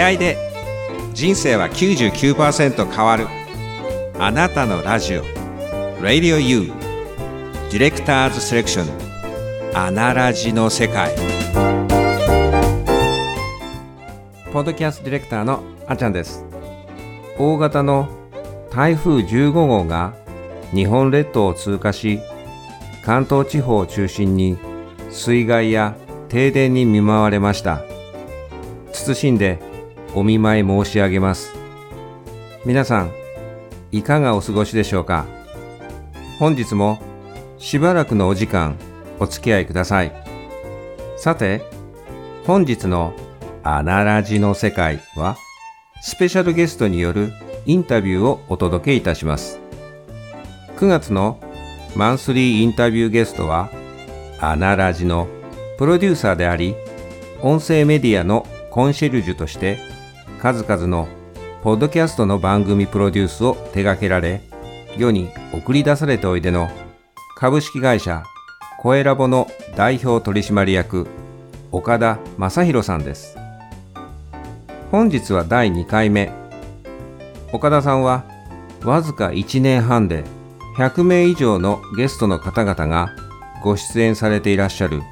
出会いで人生は99%変わる。あなたのラジオ。Radio U ディレクターズセレクション。アナラジの世界。ポッドキャストディレクターのあちゃんです。大型の台風15号が日本列島を通過し関東地方を中心に水害や停電に見舞われました。謹んでお見舞い申し上げます。皆さんいかがお過ごしでしょうか？本日もしばらくのお時間お付き合いください。さて本日のアナラジの世界はスペシャルゲストによるインタビューをお届けいたします。9月のマンスリーインタビューゲストはアナラジのプロデューサーであり音声メディアのコンシェルジュとして数々のポッドキャストの番組プロデュースを手掛けられ世に送り出されておいでの株式会社コエラボの代表取締役岡田正宏さんです。本日は第2回目。岡田さんはわずか1年半で100名以上のゲストの方々がご出演されていらっしゃる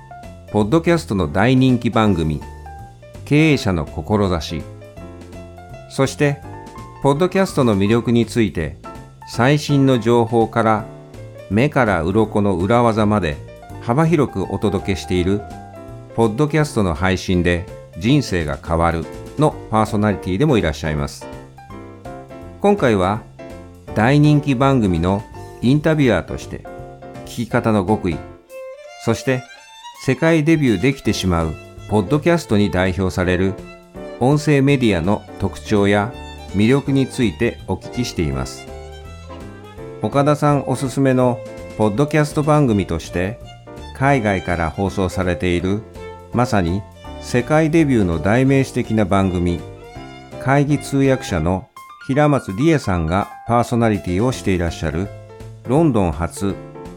ポッドキャストの大人気番組経営者の志。そしてポッドキャストの魅力について最新の情報から目から鱗の裏技まで幅広くお届けしているポッドキャストの配信で人生が変わるのパーソナリティでもいらっしゃいます。今回は大人気番組のインタビュアーとして聞き方の極意そして世界デビューできてしまうポッドキャストに代表される音声メディアの特徴や魅力についてお聞きしています。岡田さんおすすめのポッドキャスト番組として海外から放送されているまさに世界デビューの代名詞的な番組会議通訳者の平松理恵さんがパーソナリティをしていらっしゃるロンドン発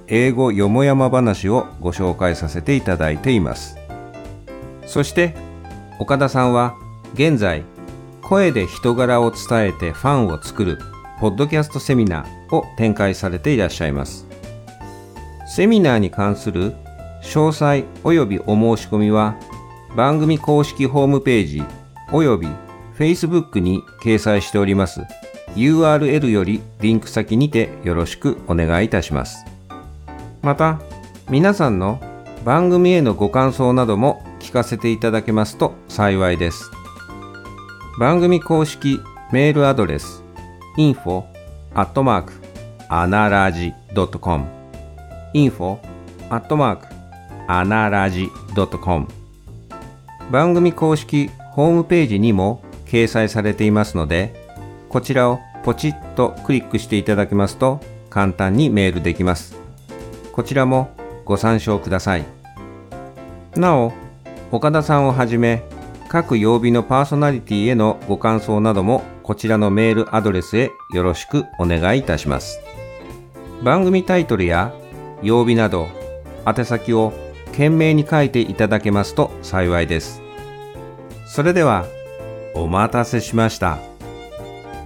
英語よもやま話をご紹介させていただいています。そして岡田さんは現在声で人柄を伝えてファンを作るポッドキャストセミナーを展開されていらっしゃいます。セミナーに関する詳細及びお申し込みは番組公式ホームページ及び Facebook に掲載しております。URL よりリンク先にてよろしくお願いいたします。また皆さんの番組へのご感想なども聞かせていただけますと幸いです。番組公式メールアドレス info アットマークアナラジ .com info アットマークアナラジ .com 番組公式ホームページにも掲載されていますのでこちらをポチッとクリックしていただけますと簡単にメールできます。こちらもご参照ください。なお岡田さんをはじめ各曜日のパーソナリティへのご感想などもこちらのメールアドレスへよろしくお願いいたします。番組タイトルや曜日など宛先を懸命に書いていただけますと幸いです。それではお待たせしました。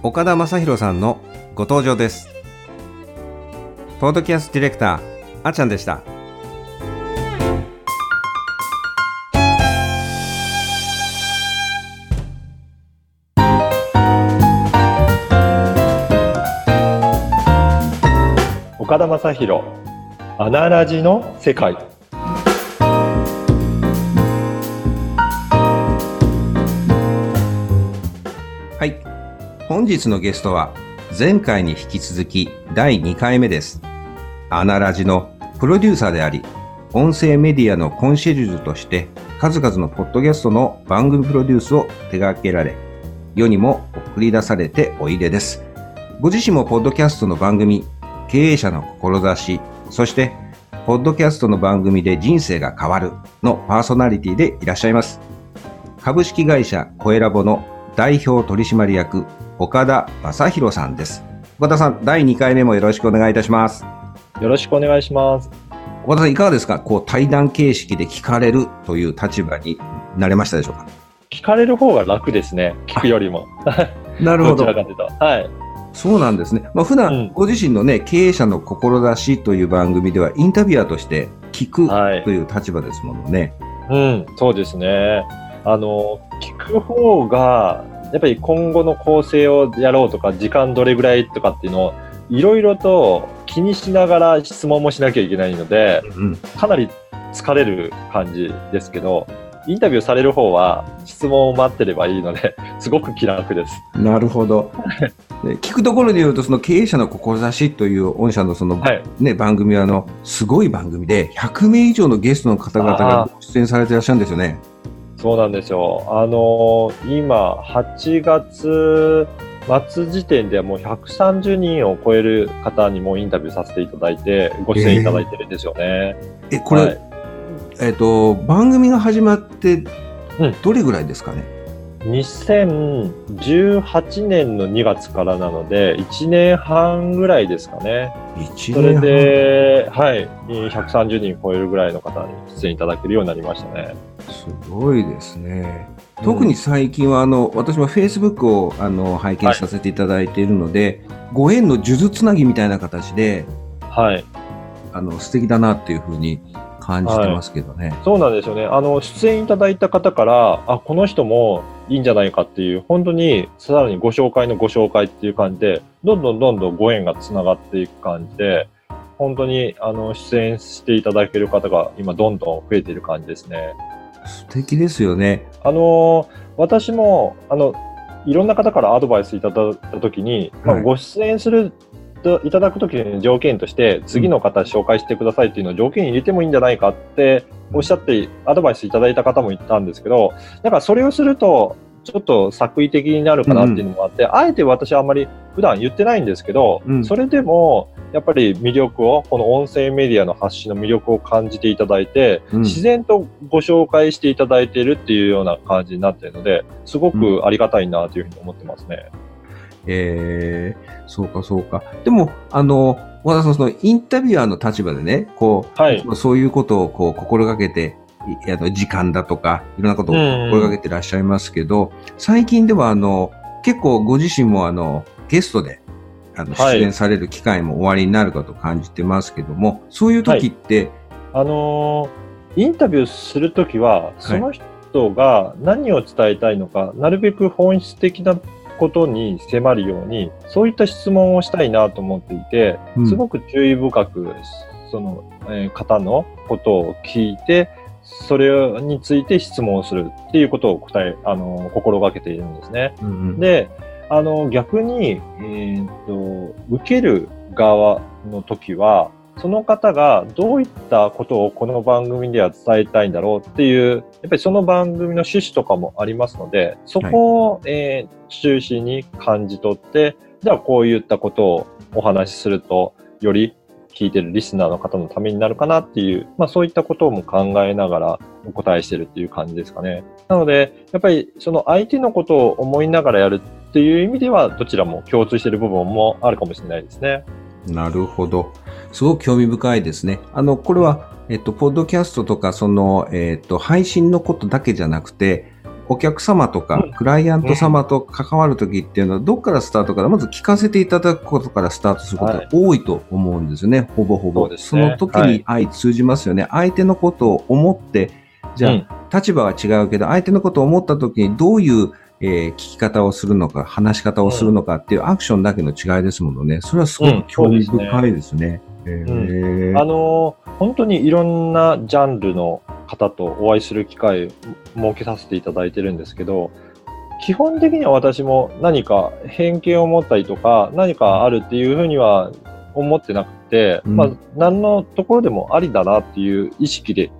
岡田正宏さんのご登場です。ポッドキャストディレクターあちゃんでした。岡田正宏アナラジの世界。はい。本日のゲストは前回に引き続き第2回目です。アナラジのプロデューサーであり音声メディアのコンシェルジュとして数々のポッドキャストの番組プロデュースを手掛けられ世にも送り出されておいでです。ご自身もポッドキャストの番組経営者の志そしてポッドキャストの番組で人生が変わるのパーソナリティでいらっしゃいます株式会社コエラボの代表取締役岡田正宏さんです岡田さん第2回目もよろしくお願いいたしますよろしくお願いします岡田さんいかがですか？こう対談形式で聞かれるという立場になれましたでしょうか？聞かれる方が楽ですね。聞くよりも。なるほど どちら。かというと。はい。そうなんですね。まあ、普うん段、ご自身のね、経営者の志という番組では、インタビュアーとして聞くはいという立場ですものね。うん、そうですね。あの、聞く方が、やっぱり今後の構成をやろうとか、時間どれぐらいとかっていうのを、いろいろと気にしながら質問もしなきゃいけないので、うん。かなり疲れる感じですけど、インタビューされる方は質問を待ってればいいので、すごく気楽です。なるほど。で聞くところによると、その経営者の志という御社のその、はい。ね、番組は、あの、すごい番組で、100名以上のゲストの方々がご出演されていらっしゃるんですよね。そうなんですよ。あの今、8月末時点ではもう130人を超える方にもインタビューさせていただいて、ご出演いただいてるんですよね。え、これ、はいえっ、と、番組が始まってうん、どれぐらいですかね？2018年の2月からなので、1年半ぐらいですかね。1それ。で、はい、130人超えるぐらいの方に出演いただけるようになりましたね。すごいですね。特に最近は、あの、私も Facebook をあの拝見させていただいているので、ご縁の数珠つなぎみたいな形で、はい。あの、素敵だなっていうふうに感じてますけどね。そうなんですよね。あの、出演いただいた方から、あ、この人もいいんじゃないかっていう、本当にさらにご紹介のご紹介っていう感じで、どんどんどんどんご縁がつながっていく感じで、本当に、あの、出演していただける方が今どんどん増えている感じですね。素敵ですよね。あの、私も、あの、いろんな方からアドバイスいただいたときに、まあはいご出演するといただくときの条件として、次の方紹介してくださいっていうのを条件に入れてもいいんじゃないかっておっしゃって、アドバイスいただいた方もいたんですけど、だからそれをすると、ちょっと作為的になるかなっていうのもあって、あえて私はあんまり普段言ってないんですけど、うん。それでも、やっぱり魅力を、この音声メディアの発信の魅力を感じていただいて、うん。自然とご紹介していただいているっていうような感じになっているので、すごくありがたいなというふうに思ってますね。えー、そうかそうか。でも、あの、和田さん、そのインタビュアーの立場でね、こう、はい。そういうことをこう心がけて、いあの時間だとか、いろんなことを心がけてらっしゃいますけど、最近ではあの、結構ご自身もあの、ゲストで、あの、はい。出演される機会もおありになるかと感じてますけども、そういう時って、あのーインタビューするときは、その人が何を伝えたいのか、なるべく本質的なことに迫るように、そういった質問をしたいなと思っていて、うんすごく注意深く、その、えー方のことを聞いて、それについて質問をするっていうことを答え、あのー心がけているんですね。うんうんで、あの、逆に、えーっと、受ける側の時は、その方がどういったことをこの番組では伝えたいんだろうっていう、やっぱりその番組の趣旨とかもありますので、そこを、えー中心に感じ取って、じゃあこういったことをお話しすると、より聞いてるリスナーの方のためになるかなっていう、まあそういったことも考えながらお答えしてるっていう感じですかね。なので、やっぱりその相手のことを思いながらやるっていう意味では、どちらも共通している部分もあるかもしれないですね。なるほど。すごく興味深いですね。あの、これは、えっと、ポッドキャストとか、その、えっと、配信のことだけじゃなくて、お客様とかうん、クライアント様と関わるときっていうのは、どっからスタートから、まず聞かせていただくことからスタートすることが多いと思うんですよね、ほぼほぼ。そねの時に相通じますよね。相手のことを思って、じゃあ、うん立場は違うけど、相手のことを思った時にどういう、えー聞き方をするのか、話し方をするのかっていうアクションだけの違いですものね。それはすごく興味深いですね。あのー本当にいろんなジャンルの方とお会いする機会を設けさせていただいてるんですけど、基本的には私も何か偏見を持ったりとか、何かあるっていうふうには思ってなくて、うん。まあ、何のところでもありだなっていう意識で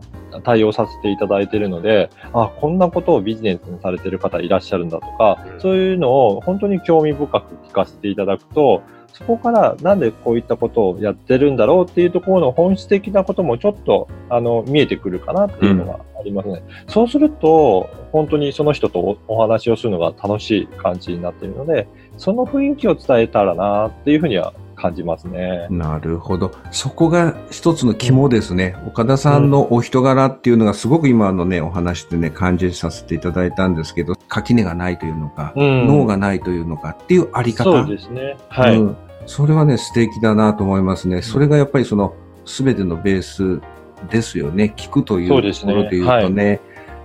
対応させていただいているので、あ、こんなことをビジネスにされてる方いらっしゃるんだとか、そういうのを本当に興味深く聞かせていただくと、そこからなんでこういったことをやってるんだろうっていうところの本質的なこともちょっとあの見えてくるかなっていうのがありますね。そうすると、本当にその人とおお話をするのが楽しい感じになっているので、その雰囲気を伝えたらなっていうふうには感じますね。なるほど。そこが一つの肝ですね。岡田さんのお人柄っていうのがすごく今のね、お話でね、感じさせていただいたんですけど、垣根がないというのか、うん脳がないというのかっていうあり方。そうですね。はい。うんそれはね、素敵だなと思いますね。それがやっぱりその、すべてのベースですよね。聞くというところで言うとね。はい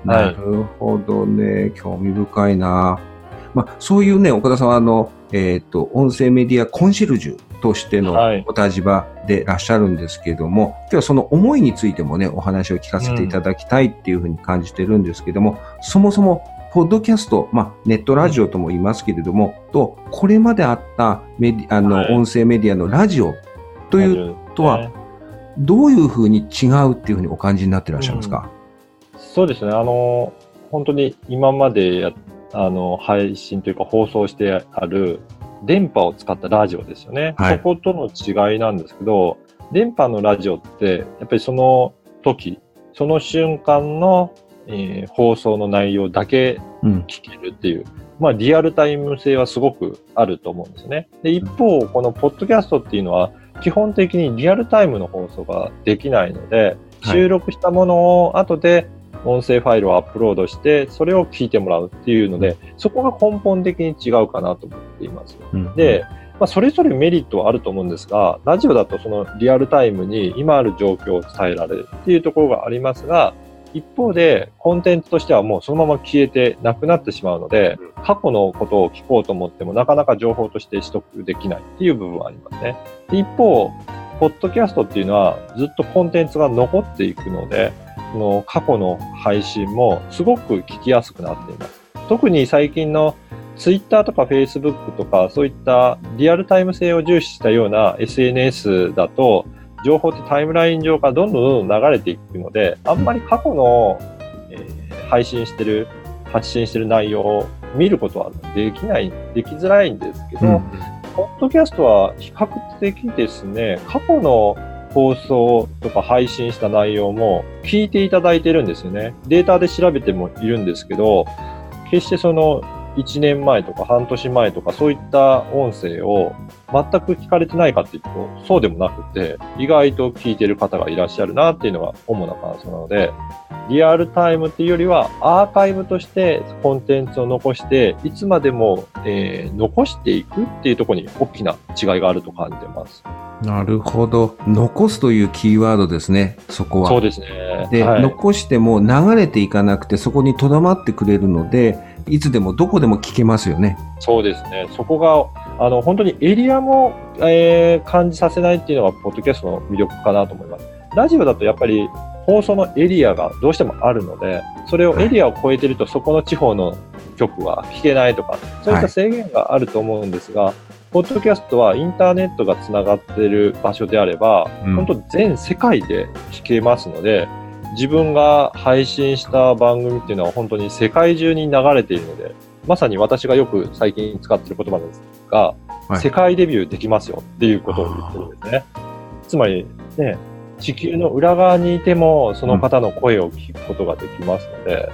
なるほどね。興味深いな。まあ、そういうね、岡田さんはあの、えっ、と、音声メディアコンシェルジュとしてのはい。お立場でいらっしゃるんですけども、今日はその思いについてもね、お話を聞かせていただきたいっていうふうに感じてるんですけども、そもそも、ポッドキャスト、まあ、ネットラジオとも言いますけれども、と、これまであったメディあの、はい。音声メディアのラジオというとは、どういうふうに違うっていうふうにお感じになってらっしゃいますか、そうですね。あの、本当に今までや、あの、配信というか放送してある電波を使ったラジオですよね。はいそことの違いなんですけど、電波のラジオって、やっぱりその時、その瞬間の、えー放送の内容だけうん。聞けるっていう、まあリアルタイム性はすごくあると思うんですね。で、一方、このポッドキャストっていうのは、基本的にリアルタイムの放送ができないので、はい収録したものを後で音声ファイルをアップロードして、それを聞いてもらうっていうので、そこが根本的に違うかなと思っています。うんで、まあ、それぞれメリットはあると思うんですが、ラジオだとそのリアルタイムに今ある状況を伝えられるっていうところがありますが、一方でコンテンツとしてはもうそのまま消えてなくなってしまうので、過去のことを聞こうと思ってもなかなか情報として取得できないっていう部分はありますね。で一方、ポッドキャストっていうのはずっとコンテンツが残っていくので、その過去の配信もすごく聞きやすくなっています。特に最近のツイッターとかフェイスブックとかそういったリアルタイム性を重視したような SNS だと情報ってタイムライン上からどんどんどんどん流れていくのであんまり過去の、えー配信してる発信してる内容を見ることはできないできづらいんですけど、うんポッドキャストは比較的ですね、過去の放送とか配信した内容も聞いていただいてるんですよね。データで調べてもいるんですけど、決してその1年前とか半年前とかそういった音声を全く聞かれてないかっていうと、そうでもなくて、意外と聞いてる方がいらっしゃるなっていうのが主な感想なので、リアルタイムっていうよりはアーカイブとしてコンテンツを残して、いつまでも、えー残していくっていうところに大きな違いがあると感じてます。なるほど。残すというキーワードですね、そこは。そうですね。で、はい、残しても流れていかなくてそこに留まってくれるので、いつでもどこでも聞けますよね。そうですね。そこが、あの、本当にエリアも、えー感じさせないっていうのが、ポッドキャストの魅力かなと思います。ラジオだとやっぱり放送のエリアがどうしてもあるので、それをエリアを超えてると、そこの地方の曲は聞けないとか、そういった制限があると思うんですが、ポッドキャストはインターネットがつながっている場所であれば、うん本当全世界で聞けますので、自分が配信した番組っていうのは本当に世界中に流れているので、まさに私がよく最近使っている言葉なんですが、はい世界デビューできますよっていうことを言ってるんですね。つまり、ね、地球の裏側にいてもその方の声を聞くことができますので、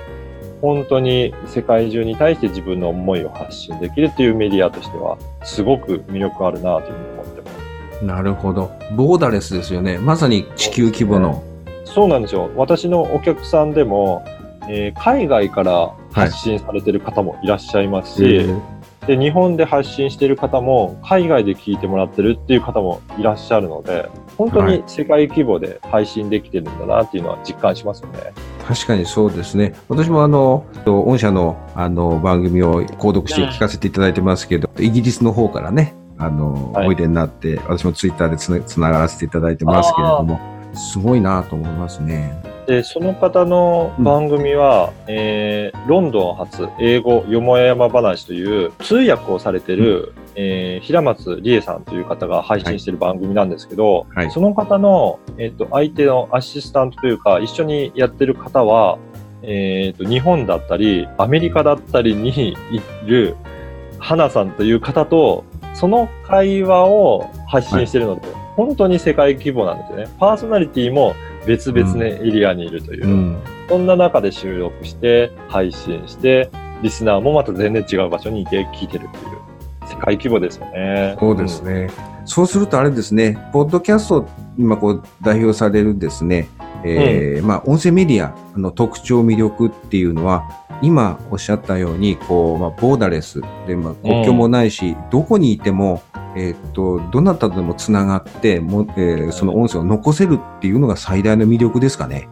本当に世界中に対して自分の思いを発信できるっていうメディアとしては、すごく魅力あるなというふうに思ってます。なるほど。ボーダレスですよね。まさに地球規模の。そうなんですよ。私のお客さんでも、えー海外から発信されてる方もいらっしゃいますし、えーで、日本で発信している方も、海外で聞いてもらってるっていう方もいらっしゃるので、本当に世界規模で配信できてるんだなっていうのは実感しますよね。確かにそうですね。私もあの、御社のあの番組を購読して聞かせていただいてますけど、イギリスの方からね、あの、はいおいでになって、私もツイッターでつなつながらせていただいてますけれども、すごいなと思いますね。で、その方の番組は、えーロンドン発英語よもやま話という通訳をされてる、えー平松理恵さんという方が配信している番組なんですけど、はい。その方の、えっ、と、相手のアシスタントというか、一緒にやってる方は、えっ、と、日本だったり、アメリカだったりにいる、花さんという方と、その会話を発信してるので、本当に世界規模なんですよね。パーソナリティも別々のエリアにいるという。うん。そんな中で収録して、配信して、リスナーもまた全然違う場所にいて聞いてるっていう、世界規模ですよね。そうですね。そうするとあれですね、ポッドキャスト、今こう代表されるですね、えーまあ、音声メディアの特徴、魅力っていうのは、今おっしゃったように、こう、まあ、ボーダレスで、まあ、国境もないし、どこにいても、えーっと、どなたとでもつながっても、えーその音声を残せるっていうのが最大の魅力ですかね。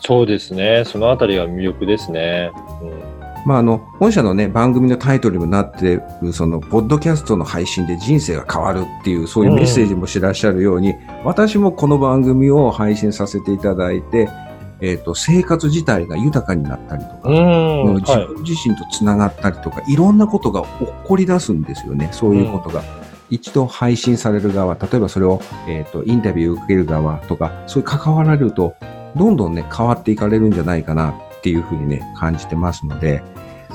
そうですね。そのあたりが魅力ですね。うんまあ、あの、本社のね、番組のタイトルにもなってる、その、ポッドキャストの配信で人生が変わるっていう、そういうメッセージもしてらっしゃるように、私もこの番組を配信させていただいて、えっ、と、生活自体が豊かになったりとか、うん。自はい。分自身とつながったりとか、いろんなことが起こり出すんですよね、そういうことが。一度配信される側、例えばそれを、えっ、と、インタビューを受ける側とか、そういう関わられると、どんどんね、変わっていかれるんじゃないかなっていうふうにね、感じてますので、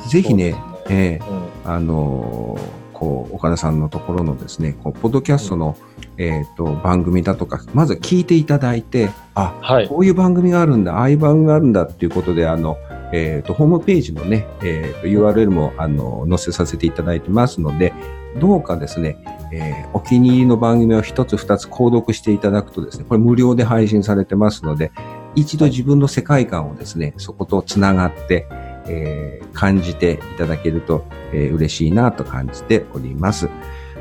ぜひね、えーうん。あのーこう、岡田さんのところのですね、こう、ポッドキャストの、えっ、と、番組だとか、まずは聞いていただいて、あ、はい。こういう番組があるんだ、ああいう番組があるんだっていうことで、あの、えっ、と、ホームページのね、えっ、と、URL も、あの、載せさせていただいてますので、どうかですね、えーお気に入りの番組を一つ二つ購読していただくとですね、これ無料で配信されてますので、一度自分の世界観をですね、そことつながって、えー感じていただけると、えー嬉しいなと感じております。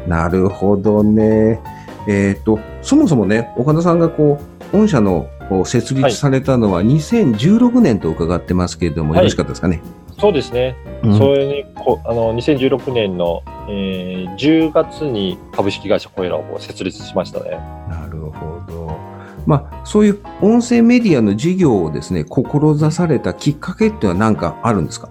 なるほどね。えっ、と、そもそもね、岡田さんがこう、御社のこう設立されたのは2016年と伺ってますけれども、はいよろしかったですかね？そうですね。うんそれにこあの2016年の、えー10月に株式会社コエラを設立しましたね。なるほど。まあ、そういう音声メディアの事業をですね、志されたきっかけっていうのは何かあるんですか？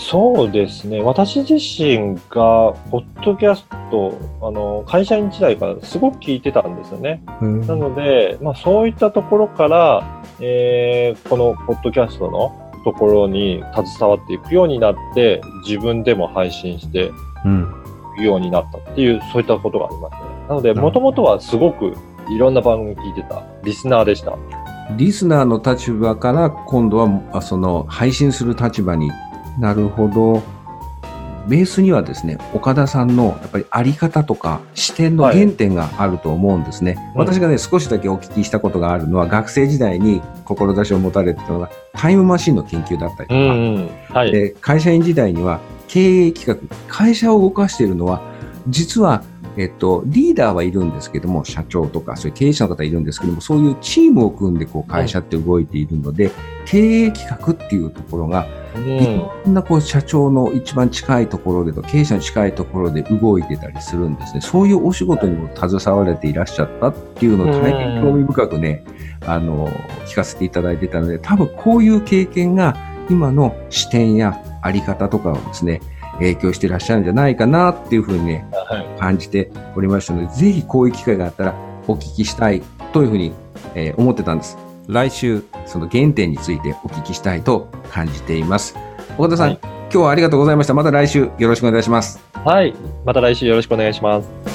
そうですね。私自身が、ポッドキャスト、あの、会社員時代からすごく聞いてたんですよね。なので、まあそういったところから、えーこのポッドキャストのところに携わっていくようになって、自分でも配信してうん。いくようになったっていう、そういったことがありますね。なので、うんもともとはすごくいろんな番組聞いてたリスナーでした。リスナーの立場から今度はあその配信する立場になるほど。ベースにはですね、岡田さんのやっぱりあり方とか視点の原点があると思うんですね。うん私がね、少しだけお聞きしたことがあるのは、学生時代に志を持たれてたのが、タイムマシンの研究だったりとか、うんうん。はい。で会社員時代には経営企画、会社を動かしているのは、実は、えっと、リーダーはいるんですけども、社長とか、そういう経営者の方いるんですけども、そういうチームを組んで、こう、会社って動いているので、経営企画っていうところが、うん。いろんなこう、社長の一番近いところでと、経営者に近いところで動いてたりするんですね。そういうお仕事にも携われていらっしゃったっていうのを大変興味深くね、あの、聞かせていただいてたので、多分こういう経験が今の視点やあり方とかをですね、影響していらっしゃるんじゃないかなっていうふうにね、はい。感じておりましたので、ぜひこういう機会があったらお聞きしたいというふうに、えー思ってたんです。来週、その原点についてお聞きしたいと感じています。岡田さん、はい今日はありがとうございました。また来週よろしくお願いします。はい。また来週よろしくお願いします。